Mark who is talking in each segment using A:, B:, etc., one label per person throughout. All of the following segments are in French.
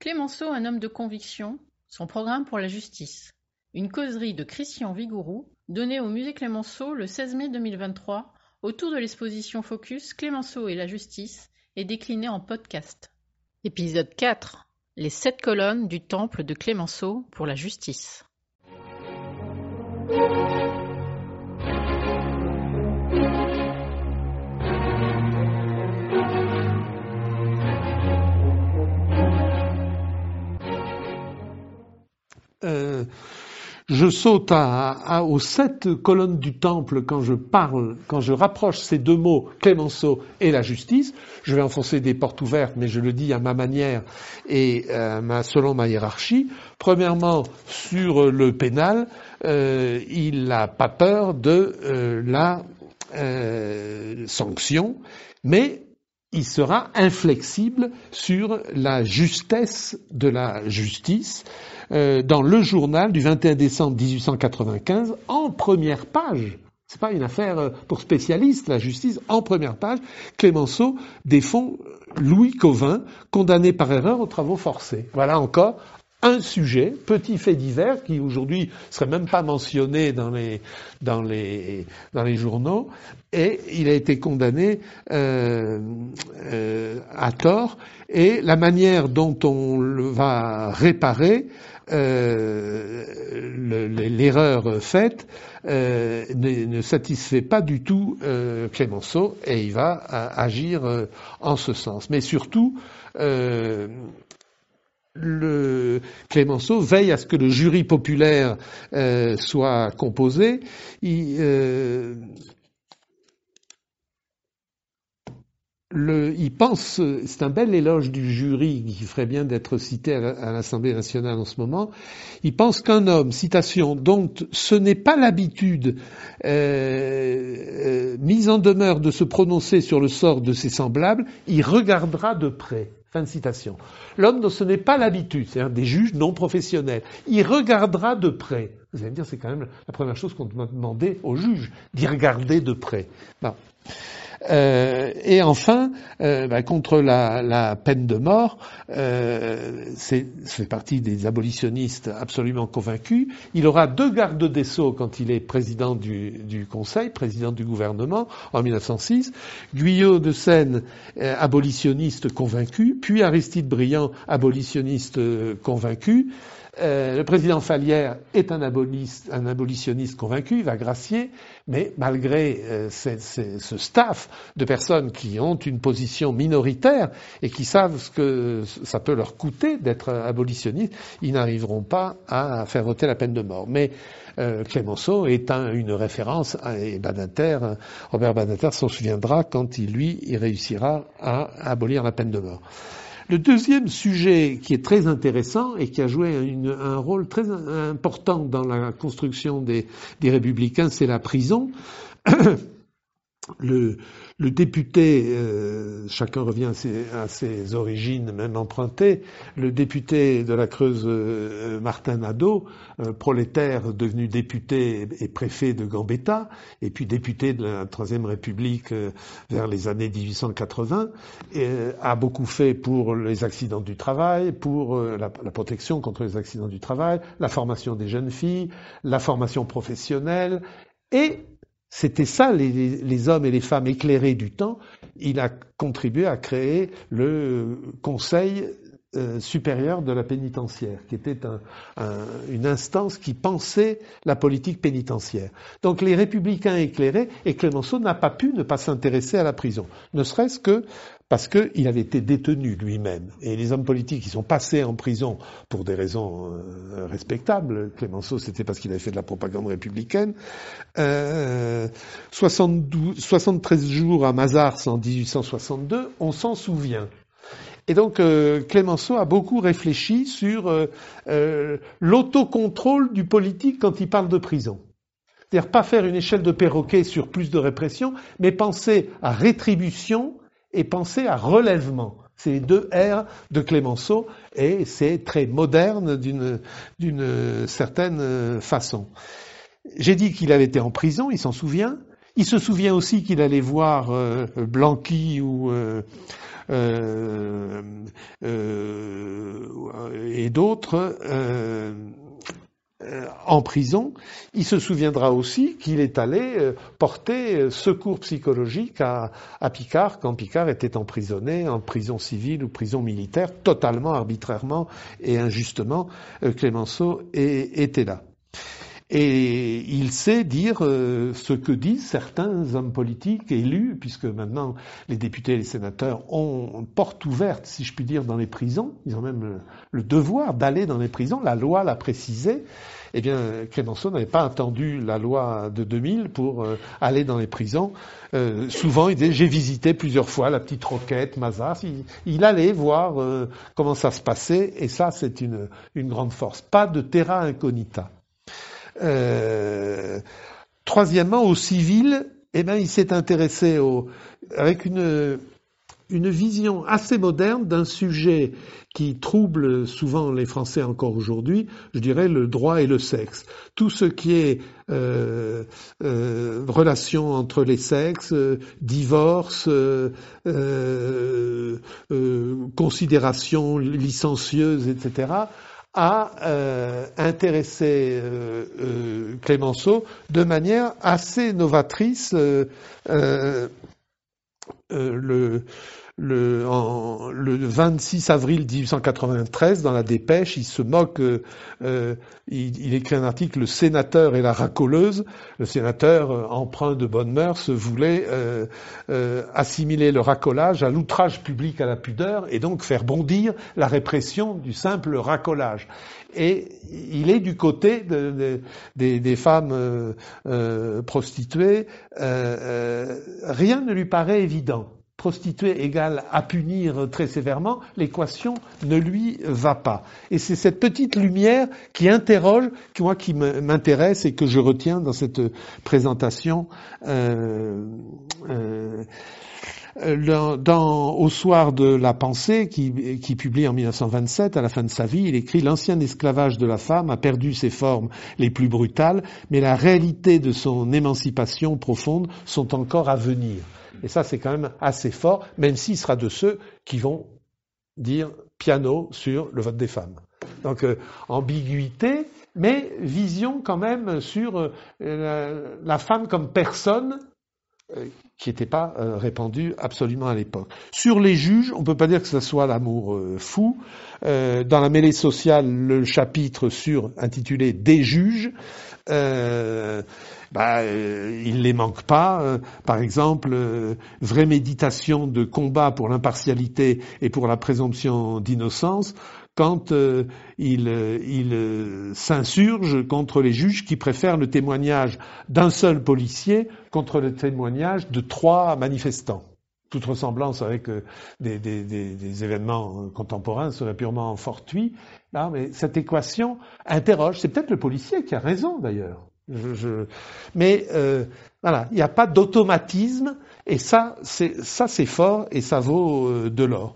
A: Clemenceau, un homme de conviction, son programme pour la justice. Une causerie de Christian Vigourou, donnée au musée Clemenceau le 16 mai 2023, autour de l'exposition Focus Clemenceau et la justice, et déclinée en podcast. Épisode 4 Les sept colonnes du temple de Clemenceau pour la justice.
B: Je saute à, aux sept colonnes du temple quand je parle, quand je rapproche ces deux mots, Clémenceau et la justice. Je vais enfoncer des portes ouvertes, mais je le dis à ma manière et euh, selon ma hiérarchie. Premièrement, sur le pénal, euh, il n'a pas peur de la sanction, mais il sera inflexible sur la justesse de la justice euh, dans le journal du 21 décembre 1895 en première page. C'est pas une affaire euh, pour spécialistes, la justice. En première page, Clémenceau défend Louis Covin, condamné par erreur aux travaux forcés. Voilà encore un sujet, petit fait divers, qui aujourd'hui serait même pas mentionné dans les, dans les, dans les journaux, et il a été condamné euh, euh, à tort, et la manière dont on va réparer euh, l'erreur faite euh, ne, ne, satisfait pas du tout euh, Clémenceau, et il va agir en ce sens. Mais surtout, le Clémenceau veille à ce que le jury populaire euh, soit composé. Il, euh, il pense, c'est un bel éloge du jury qui ferait bien d'être cité à l'Assemblée nationale en ce moment. Il pense qu'un homme, citation, dont ce n'est pas l'habitude euh, mise en demeure de se prononcer sur le sort de ses semblables, il regardera de près. Fin de citation. L'homme dont ce n'est pas l'habitude, des juges non professionnels, il regardera de près. Vous allez me dire, c'est quand même la première chose qu'on doit demander aux juges, d'y regarder de près. Euh, et enfin, euh, bah, contre la, la, peine de mort, euh, c'est fait partie des abolitionnistes absolument convaincus. Il aura deux gardes des sceaux quand il est président du, du Conseil, président du gouvernement en 1906. Guyot de Seine, euh, abolitionniste convaincu, puis Aristide Briand, abolitionniste euh, convaincu. Euh, le président Falière est un, abolitionniste convaincu, il va gracier, mais malgré euh, ce staff de personnes qui ont une position minoritaire et qui savent ce que ça peut leur coûter d'être abolitionniste, ils n'arriveront pas à faire voter la peine de mort. Mais euh, Clémenceau est une référence et Badinter, Robert Badinter s'en souviendra quand il, lui, réussira à abolir la peine de mort. Le deuxième sujet qui est très intéressant et qui a joué un rôle très important dans la construction des, républicains, c'est la prison. le, le député, euh, chacun revient à ses, origines même empruntées, le député de la Creuse euh, Martin Nadeau, euh, prolétaire devenu député et préfet de Gambetta, et puis député de la Troisième République vers les années 1880, a beaucoup fait pour les accidents du travail, pour la, la protection contre les accidents du travail, la formation des jeunes filles, la formation professionnelle, et c'était ça, les, hommes et les femmes éclairés du temps. Il a contribué à créer le Conseil euh, supérieur de la pénitentiaire, qui était une instance qui pensait la politique pénitentiaire. Donc les républicains éclairés, et Clémenceau n'a pas pu ne pas s'intéresser à la prison, ne serait-ce que parce qu'il avait été détenu lui-même. Et les hommes politiques qui sont passés en prison pour des raisons euh, respectables, Clémenceau c'était parce qu'il avait fait de la propagande républicaine, euh, 72, 73 jours à Mazars en 1862, on s'en souvient. Et donc euh, Clémenceau a beaucoup réfléchi sur euh, euh, l'autocontrôle du politique quand il parle de prison. C'est-à-dire pas faire une échelle de perroquet sur plus de répression, mais penser à rétribution et penser à relèvement. C'est les deux R de Clémenceau et c'est très moderne d'une certaine façon. J'ai dit qu'il avait été en prison, il s'en souvient. Il se souvient aussi qu'il allait voir Blanqui ou et d'autres en prison, il se souviendra aussi qu'il est allé porter secours psychologique à, Picard quand Picard était emprisonné en prison civile ou prison militaire, totalement arbitrairement et injustement. Clémenceau était là. Et il sait dire euh, ce que disent certains hommes politiques élus, puisque maintenant les députés et les sénateurs ont porte ouverte, si je puis dire, dans les prisons. Ils ont même le, devoir d'aller dans les prisons. La loi l'a précisé. Eh bien, Clémenceau n'avait pas attendu la loi de 2000 pour euh, aller dans les prisons. Euh, souvent, il disait, j'ai visité plusieurs fois la petite roquette, Mazas. Il, allait voir comment ça se passait, et ça, c'est une, une grande force. Pas de terra incognita. Euh, troisièmement, au civil, eh ben, il s'est intéressé au, avec une, une vision assez moderne d'un sujet qui trouble souvent les Français encore aujourd'hui, je dirais le droit et le sexe. Tout ce qui est euh, euh, relation entre les sexes, euh, divorce, euh, considération licencieuse, etc., a euh, intéressé euh, euh, Clémenceau de manière assez novatrice. le, le, en, le 26 avril 1893, dans la dépêche, il se moque, euh, euh, il, écrit un article, Le sénateur et la racoleuse. Le sénateur, euh, emprunt de bonne mœurs, voulait assimiler le racolage à l'outrage public à la pudeur et donc faire bondir la répression du simple racolage. Et il est du côté des, des, femmes prostituées. rien ne lui paraît évident prostituée égale à punir très sévèrement, l'équation ne lui va pas. Et c'est cette petite lumière qui interroge, qui, moi, qui m'intéresse et que je retiens dans cette présentation. Euh, euh, dans, au soir de la pensée, qui, qui, publie en 1927, à la fin de sa vie, il écrit L'ancien esclavage de la femme a perdu ses formes les plus brutales, mais la réalité de son émancipation profonde sont encore à venir. Et ça, c'est quand même assez fort, même s'il sera de ceux qui vont dire piano sur le vote des femmes. Donc, euh, ambiguïté, mais vision quand même sur euh, la, femme comme personne qui n'était pas répandue absolument à l'époque. Sur les juges, on ne peut pas dire que ce soit l'amour fou. dans la mêlée sociale, le chapitre sur intitulé Des juges bah, euh, il les manque pas. Euh, par exemple, euh, vraie méditation de combat pour l'impartialité et pour la présomption d'innocence quand il, il s'insurge contre les juges qui préfèrent le témoignage d'un seul policier contre le témoignage de trois manifestants toute ressemblance avec des, des, des, événements contemporains serait purement fortuit. Non, mais cette équation interroge. C'est peut-être le policier qui a raison d'ailleurs. Je, Mais euh, voilà, il n'y a pas d'automatisme et ça, c'est ça c'est fort et ça vaut euh, de l'or.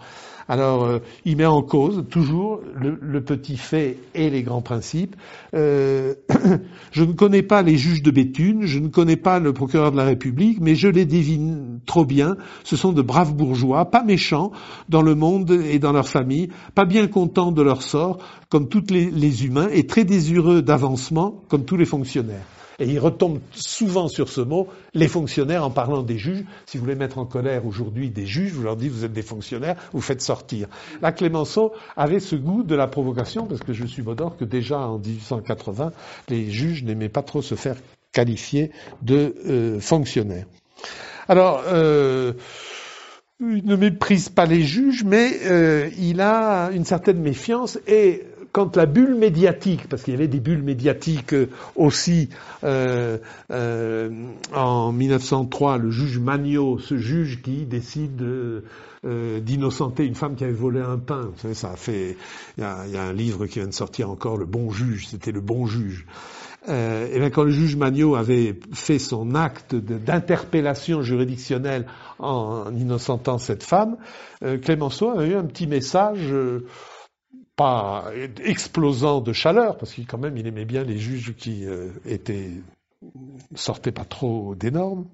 B: Alors, euh, il met en cause toujours le, petit fait et les grands principes. Euh, je ne connais pas les juges de Béthune, je ne connais pas le procureur de la République, mais je les devine trop bien. Ce sont de braves bourgeois, pas méchants dans le monde et dans leur famille, pas bien contents de leur sort, comme tous les humains, et très désireux d'avancement, comme tous les fonctionnaires. Et il retombe souvent sur ce mot, les fonctionnaires, en parlant des juges. Si vous voulez mettre en colère aujourd'hui des juges, vous leur dites vous êtes des fonctionnaires, vous faites sortir. Là, Clémenceau avait ce goût de la provocation, parce que je suis d'or que déjà en 1880, les juges n'aimaient pas trop se faire qualifier de euh, fonctionnaires. Alors, euh, il ne méprise pas les juges, mais euh, il a une certaine méfiance et quand la bulle médiatique, parce qu'il y avait des bulles médiatiques euh, aussi euh, euh, en 1903, le juge Magnot, ce juge qui décide d'innocenter une femme qui avait volé un pain. Vous savez, ça a fait. Il y a, un livre qui vient de sortir encore, Le Bon Juge. C'était le Bon Juge. et bien quand le juge Magnot avait fait son acte d'interpellation juridictionnelle en, innocentant cette femme, Clémenceau avait eu un petit message pas explosant de chaleur, parce qu'il quand même il aimait bien les juges qui euh, étaient sortaient pas trop des normes.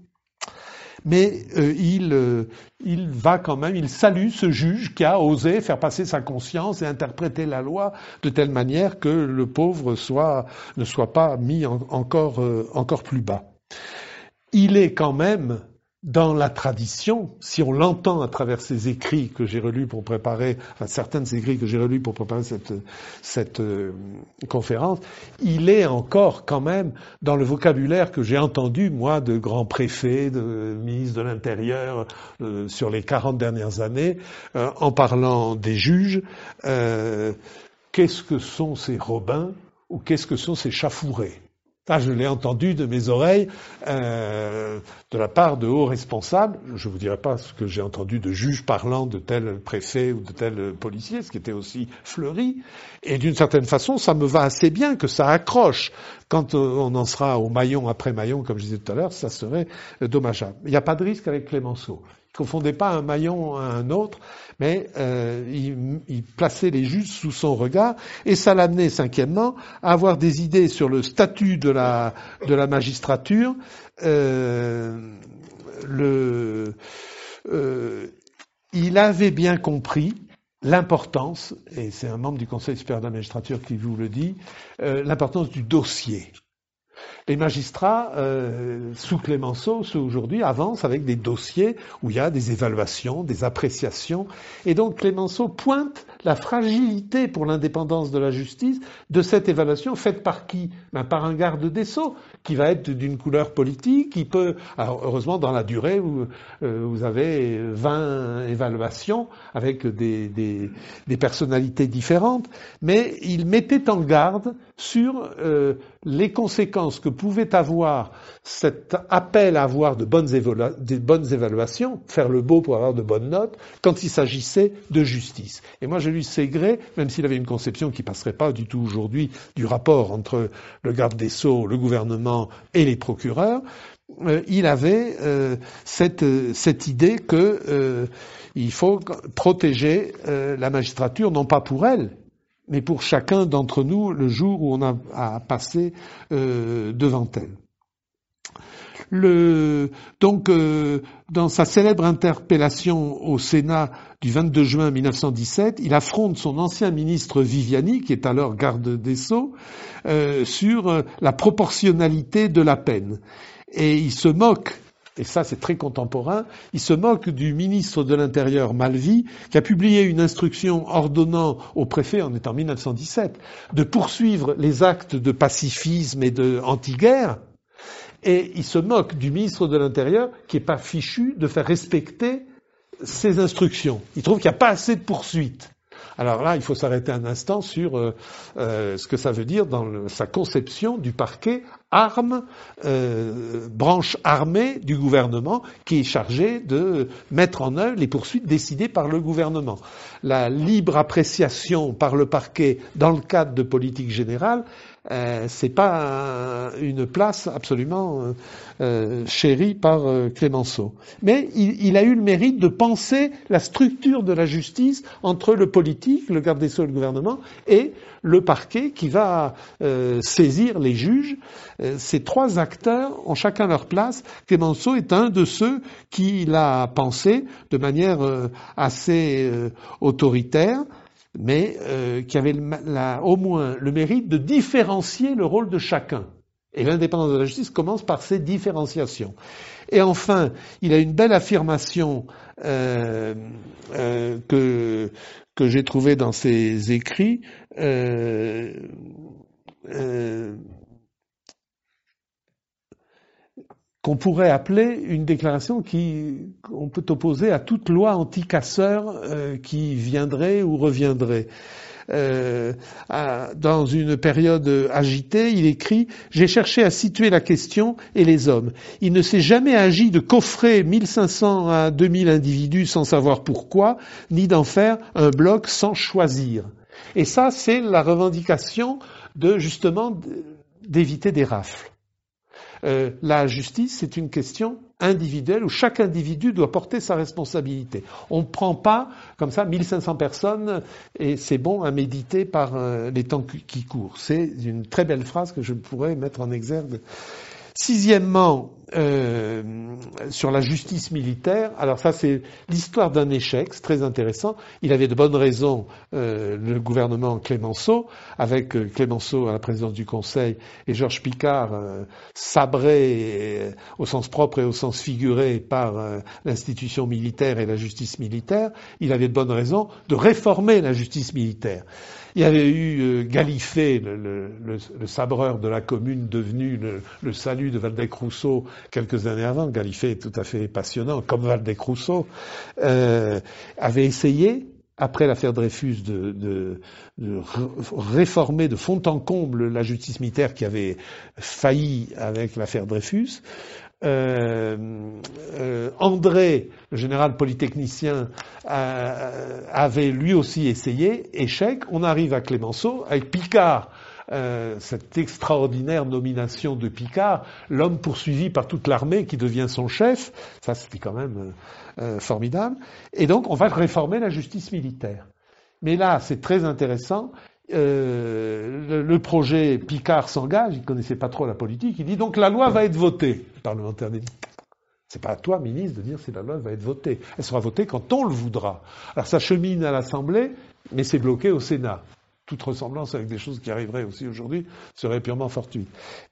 B: mais euh, il, euh, il va quand même, il salue ce juge qui a osé faire passer sa conscience et interpréter la loi de telle manière que le pauvre soit, ne soit pas mis encore, euh, encore plus bas. Il est quand même dans la tradition, si on l'entend à travers ces écrits que j'ai relus pour préparer, enfin certains de ces écrits que j'ai relus pour préparer cette, euh, conférence, il est encore quand même dans le vocabulaire que j'ai entendu, moi, de grands préfets, de ministres de l'Intérieur euh, sur les 40 dernières années, euh, en parlant des juges. qu'est-ce que sont ces robins ou qu'est-ce que sont ces chafourés? Ça, je l'ai entendu de mes oreilles euh, de la part de hauts responsables. Je ne vous dirai pas ce que j'ai entendu de juges parlant de tel préfet ou de tel policier, ce qui était aussi fleuri. Et d'une certaine façon, ça me va assez bien que ça accroche. Quand on en sera au maillon après maillon, comme je disais tout à l'heure, ça serait dommageable. Il n'y a pas de risque avec Clémenceau confondait pas un maillon à un autre, mais euh, il, plaçait les juges sous son regard, et ça l'amenait, cinquièmement, à avoir des idées sur le statut de la, de la magistrature. Euh, le, euh, il avait bien compris l'importance, et c'est un membre du Conseil supérieur de la magistrature qui vous le dit, l'importance du dossier. Les magistrats, euh, sous Clémenceau, ceux aujourd'hui, avancent avec des dossiers où il y a des évaluations, des appréciations. Et donc Clémenceau pointe la fragilité pour l'indépendance de la justice de cette évaluation faite par qui? Ben, Par un garde des sceaux qui va être d'une couleur politique, qui peut, alors heureusement dans la durée où euh, vous avez 20 évaluations avec des, personnalités différentes, mais il mettait en garde sur euh, les conséquences que pouvait avoir cet appel à avoir de bonnes, évaluations, faire le beau pour avoir de bonnes notes, quand il s'agissait de justice. Et moi, j'ai lu Ségré, même s'il avait une conception qui passerait pas du tout aujourd'hui du rapport entre le garde des Sceaux, le gouvernement et les procureurs, euh, il avait euh, cette, cette, idée qu'il euh, faut protéger la magistrature, non pas pour elle, mais pour chacun d'entre nous le jour où on a à passer euh, devant elle. Le, donc, euh, dans sa célèbre interpellation au Sénat du 22 juin 1917, il affronte son ancien ministre Viviani, qui est alors garde des Sceaux, euh, sur la proportionnalité de la peine. Et il se moque et ça c'est très contemporain, il se moque du ministre de l'Intérieur Malvi, qui a publié une instruction ordonnant au préfet, en étant 1917, de poursuivre les actes de pacifisme et de anti-guerre, et il se moque du ministre de l'Intérieur, qui n'est pas fichu de faire respecter ces instructions. Il trouve qu'il n'y a pas assez de poursuites. Alors là, il faut s'arrêter un instant sur euh, euh, ce que ça veut dire dans sa conception du parquet arme, euh, branche armée du gouvernement qui est chargée de mettre en œuvre les poursuites décidées par le gouvernement. La libre appréciation par le parquet dans le cadre de politique générale euh, c'est pas une place absolument euh, euh, chérie par Clémenceau. Mais il, a eu le mérite de penser la structure de la justice entre le politique, le garde des sceaux le gouvernement, et le parquet qui va saisir les juges. ces trois acteurs ont chacun leur place. Clémenceau est un de ceux qui l'a pensé de manière assez autoritaire mais euh, qui avait au moins le mérite de différencier le rôle de chacun. Et l'indépendance de la justice commence par ces différenciations. Et enfin, il a une belle affirmation euh, euh, que, que j'ai trouvée dans ses écrits qu'on pourrait appeler une déclaration qui on peut opposer à toute loi anti-casseur euh, qui viendrait ou reviendrait. Euh, dans une période agitée, il écrit J'ai cherché à situer la question et les hommes. Il ne s'est jamais agi de coffrer 1500 à 2000 individus sans savoir pourquoi, ni d'en faire un bloc sans choisir. Et ça, c'est la revendication de justement d'éviter des rafles. Euh, la justice, c'est une question individuelle où chaque individu doit porter sa responsabilité. On ne prend pas comme ça 1500 personnes et c'est bon à méditer par euh, les temps qui courent. C'est une très belle phrase que je pourrais mettre en exergue Sixièmement, euh, sur la justice militaire. Alors ça, c'est l'histoire d'un échec, c'est très intéressant. Il avait de bonnes raisons, euh, le gouvernement Clémenceau, avec euh, Clémenceau à la présidence du Conseil et Georges Picard sabré au sens propre et au sens figuré par l'institution militaire et la justice militaire. Il avait de bonnes raisons de réformer la justice militaire. Il y avait eu Galifet, le, sabreur de la commune devenu le, salut de Valdec-Rousseau, quelques années avant, Galifet est tout à fait passionnant, comme Valdec-Rousseau, euh, avait essayé, après l'affaire Dreyfus, de, réformer de fond en comble la justice militaire qui avait failli avec l'affaire Dreyfus. Euh, euh, André, le général polytechnicien, avait lui aussi essayé, échec. On arrive à Clémenceau avec Picard euh, cette extraordinaire nomination de Picard, l'homme poursuivi par toute l'armée qui devient son chef, ça c'était quand même euh, euh, formidable. Et donc on va réformer la justice militaire. Mais là, c'est très intéressant. Le, projet Picard s'engage, il ne connaissait pas trop la politique, il dit donc la loi va être votée. Le parlementaire dit c'est pas à toi, ministre, de dire si la loi va être votée. Elle sera votée quand on le voudra. Alors ça chemine à l'Assemblée, mais c'est bloqué au Sénat toute ressemblance avec des choses qui arriveraient aussi aujourd'hui serait purement fortuite.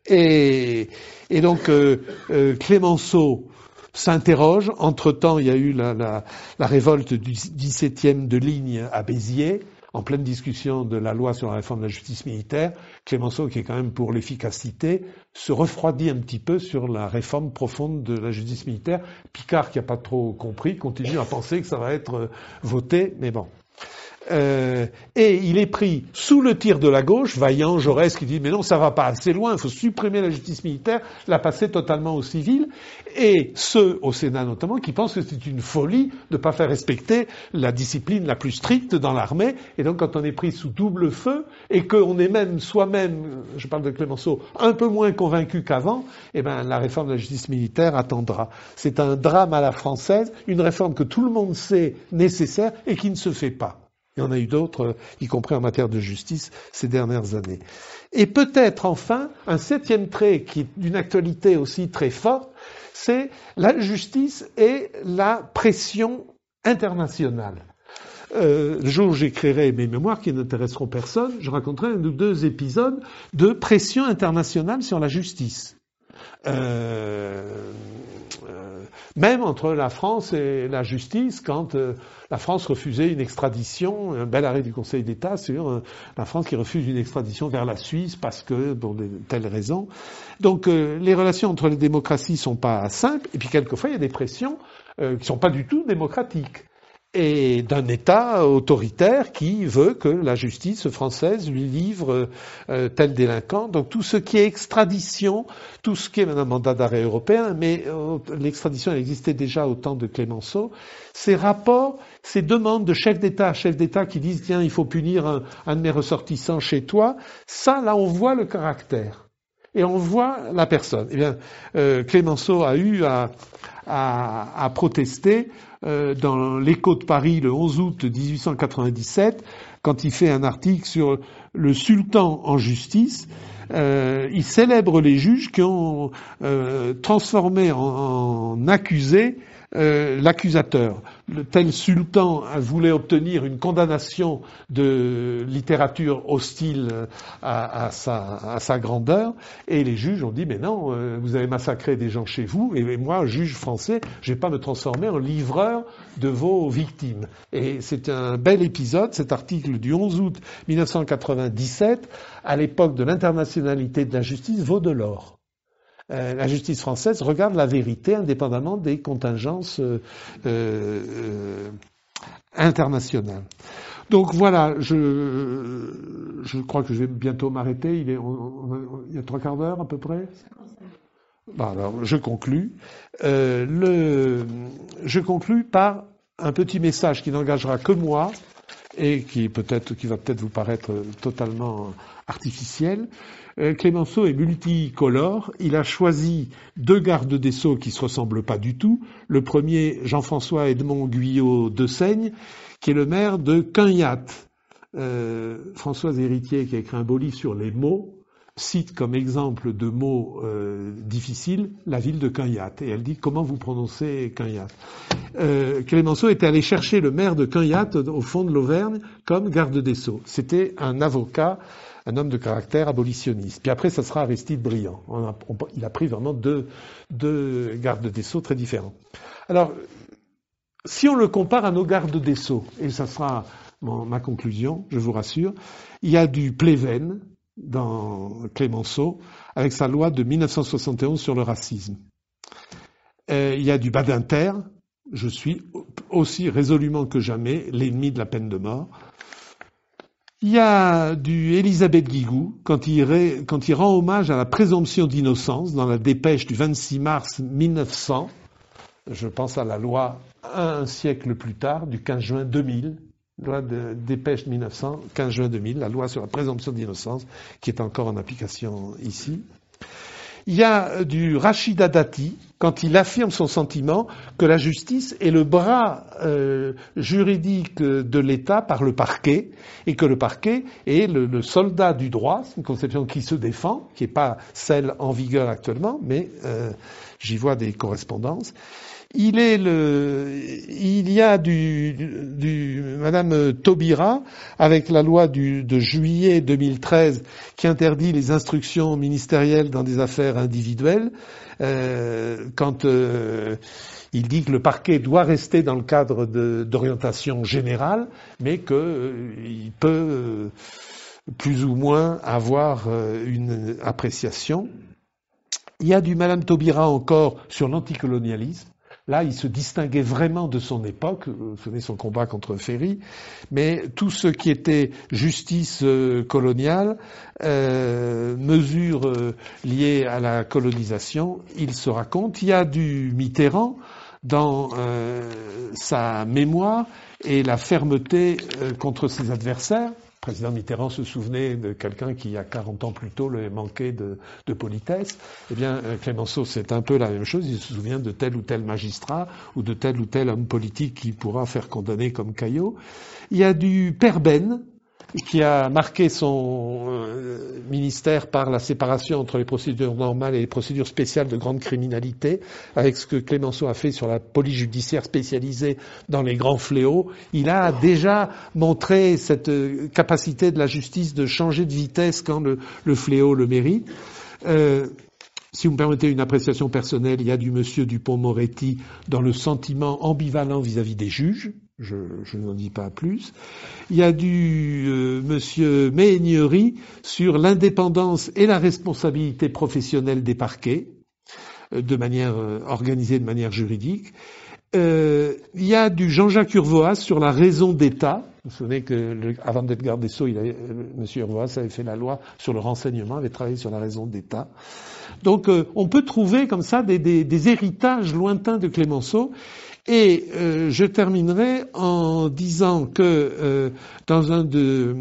B: Et, donc euh, euh, Clémenceau s'interroge. Entre-temps, il y a eu la, révolte du 17e de ligne à Béziers, en pleine discussion de la loi sur la réforme de la justice militaire. Clémenceau, qui est quand même pour l'efficacité, se refroidit un petit peu sur la réforme profonde de la justice militaire. Picard, qui n'a pas trop compris, continue à penser que ça va être euh, voté, mais bon. Euh, et il est pris sous le tir de la gauche, Vaillant, Jaurès qui dit mais non ça va pas assez loin, il faut supprimer la justice militaire, la passer totalement au civil, et ceux au Sénat notamment qui pensent que c'est une folie de ne pas faire respecter la discipline la plus stricte dans l'armée, et donc quand on est pris sous double feu et qu'on est même soi-même, je parle de Clémenceau, un peu moins convaincu qu'avant, eh ben la réforme de la justice militaire attendra. C'est un drame à la française, une réforme que tout le monde sait nécessaire et qui ne se fait pas. Il y en a eu d'autres, euh, y compris en matière de justice, ces dernières années. Et peut-être enfin, un septième trait qui est d'une actualité aussi très forte, c'est la justice et la pression internationale. Euh, le jour où j'écrirai mes mémoires qui n'intéresseront personne, je raconterai un ou deux épisodes de pression internationale sur la justice. Euh, euh, même entre la France et la justice, quand euh, la France refusait une extradition, un bel arrêt du Conseil d'État sur la France qui refuse une extradition vers la Suisse parce que, pour de telles raisons. Donc les relations entre les démocraties sont pas simples, et puis quelquefois il y a des pressions qui sont pas du tout démocratiques et d'un État autoritaire qui veut que la justice française lui livre euh, tel délinquant. Donc tout ce qui est extradition, tout ce qui est un mandat d'arrêt européen, mais euh, l'extradition existait déjà au temps de Clémenceau, ces rapports, ces demandes de chefs d'État à chefs d'État qui disent tiens il faut punir un, de mes ressortissants chez toi, ça là on voit le caractère et on voit la personne. Eh bien, euh, Clémenceau a eu à, à protester euh, dans l'écho de Paris le 11 août 1897, quand il fait un article sur le sultan en justice, euh, il célèbre les juges qui ont euh, transformé en, en accusés euh, l'accusateur. Le tel sultan voulait obtenir une condamnation de littérature hostile à, sa, grandeur, et les juges ont dit mais non, euh, vous avez massacré des gens chez vous, et moi, juge français, je vais pas me transformer en livreur de vos victimes. Et c'est un bel épisode, cet article du 11 août 1997, à l'époque de l'internationalité de la justice, vaut de l'or. Euh, la justice française regarde la vérité indépendamment des contingences euh, euh, internationales. Donc voilà, je, crois que je vais bientôt m'arrêter. Il, y a trois quarts d'heure à peu près? Alors, je conclus. le, je conclus par un petit message qui n'engagera que moi et qui peut-être, qui va peut-être vous paraître totalement artificiel. Euh, Clémenceau est multicolore. Il a choisi deux gardes des Sceaux qui se ressemblent pas du tout. Le premier, Jean-François Edmond Guyot de Seigne, qui est le maire de Quignat. Euh, Françoise Héritier, qui a écrit un beau livre sur les mots, cite comme exemple de mots euh, difficiles la ville de Caillac. Et elle dit comment vous prononcez Caillac. Euh, Clémenceau était allé chercher le maire de Caillac au fond de l'Auvergne comme garde des Sceaux. C'était un avocat, un homme de caractère abolitionniste. Puis après, ça sera Aristide Briand. il a pris vraiment deux, deux gardes des Sceaux très différents. Alors, si on le compare à nos gardes des Sceaux, et ça sera ma conclusion, je vous rassure, il y a du Pléven, dans Clémenceau avec sa loi de 1971 sur le racisme. Euh, il y a du Badinter, je suis aussi résolument que jamais l'ennemi de la peine de mort. Il y a du Elisabeth Guigou quand il, quand il rend hommage à la présomption d'innocence dans la dépêche du 26 mars 1900. Je pense à la loi un siècle plus tard, du 15 juin 2000, loi de dépêche 1900, 15 juin 2000, la loi sur la présomption d'innocence, qui est encore en application ici. Il y a du Rachida Dati, quand il affirme son sentiment que la justice est le bras euh, juridique de l'État par le parquet, et que le parquet est le, soldat du droit, c'est une conception qui se défend, qui n'est pas celle en vigueur actuellement, mais euh, j'y vois des correspondances. Il est le, il y a du, du Madame Taubira avec la loi de juillet 2013 qui interdit les instructions ministérielles dans des affaires individuelles. Euh, quand euh, il dit que le parquet doit rester dans le cadre d'orientation générale, mais qu'il euh, peut plus ou moins avoir une appréciation. Il y a du Madame Taubira encore sur l'anticolonialisme. Là, il se distinguait vraiment de son époque, vous savez son combat contre Ferry, mais tout ce qui était justice euh, coloniale, euh, mesures euh, liées à la colonisation, il se raconte. Il y a du Mitterrand dans sa mémoire et la fermeté contre ses adversaires président Mitterrand se souvenait de quelqu'un qui, il y a 40 ans plus tôt, lui manquait de, politesse. Eh bien, euh, Clémenceau, c'est un peu la même chose. Il se souvient de tel ou tel magistrat ou de tel ou tel homme politique qui pourra faire condamner comme Caillot. Il y a du Père Ben, qui a marqué son euh, ministère par la séparation entre les procédures normales et les procédures spéciales de grande criminalité, avec ce que Clémenceau a fait sur la police judiciaire spécialisée dans les grands fléaux. Il a déjà montré cette euh, capacité de la justice de changer de vitesse quand le, fléau le mérite. Euh, si vous me permettez une appréciation personnelle, il y a du monsieur Dupont-Moretti dans le sentiment ambivalent vis-à-vis des juges. Je, n'en dis pas plus. Il y a du euh, monsieur sur l'indépendance et la responsabilité professionnelle des parquets, euh, de manière euh, organisée, de manière juridique. il y a du Jean-Jacques Urvoas sur la raison d'État. Vous vous souvenez que avant d'être garde des Sceaux, il avait, M. Urvoas avait fait la loi sur le renseignement, avait travaillé sur la raison d'État. Donc on peut trouver comme ça des, des héritages lointains de Clémenceau. Et euh, je terminerai en disant que euh, dans un de,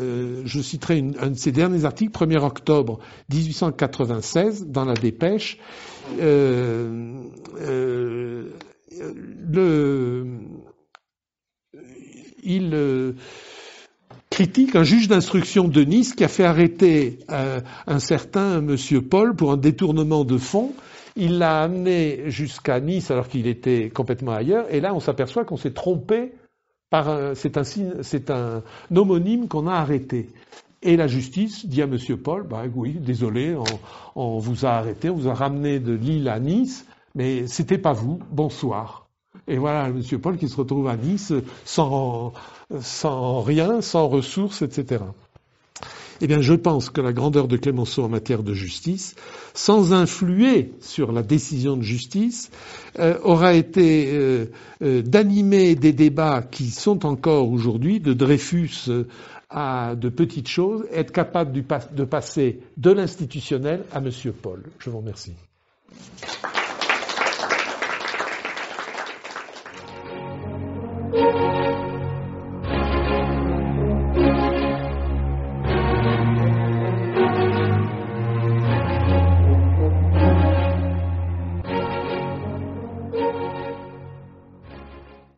B: euh, je citerai un de ses derniers articles, 1er octobre 1896, dans la Dépêche, le, il critique un juge d'instruction de Nice qui a fait arrêter un certain Monsieur Paul pour un détournement de fonds il l'a amené jusqu'à Nice alors qu'il était complètement ailleurs. Et là, on s'aperçoit qu'on s'est trompé par c'est un, c'est homonyme qu'on a arrêté. Et la justice dit à M. Paul, bah oui, désolé, on, vous a arrêté, on vous a ramené de Lille à Nice, mais c'était pas vous, bonsoir. Et voilà, M. Paul qui se retrouve à Nice sans, sans rien, sans ressources, etc. Eh bien, je pense que la grandeur de Clémenceau en matière de justice, sans influer sur la décision de justice, euh, aura été euh, euh, d'animer des débats qui sont encore aujourd'hui, de Dreyfus à de petites choses, être capable de passer de l'institutionnel à M. Paul. Je vous remercie.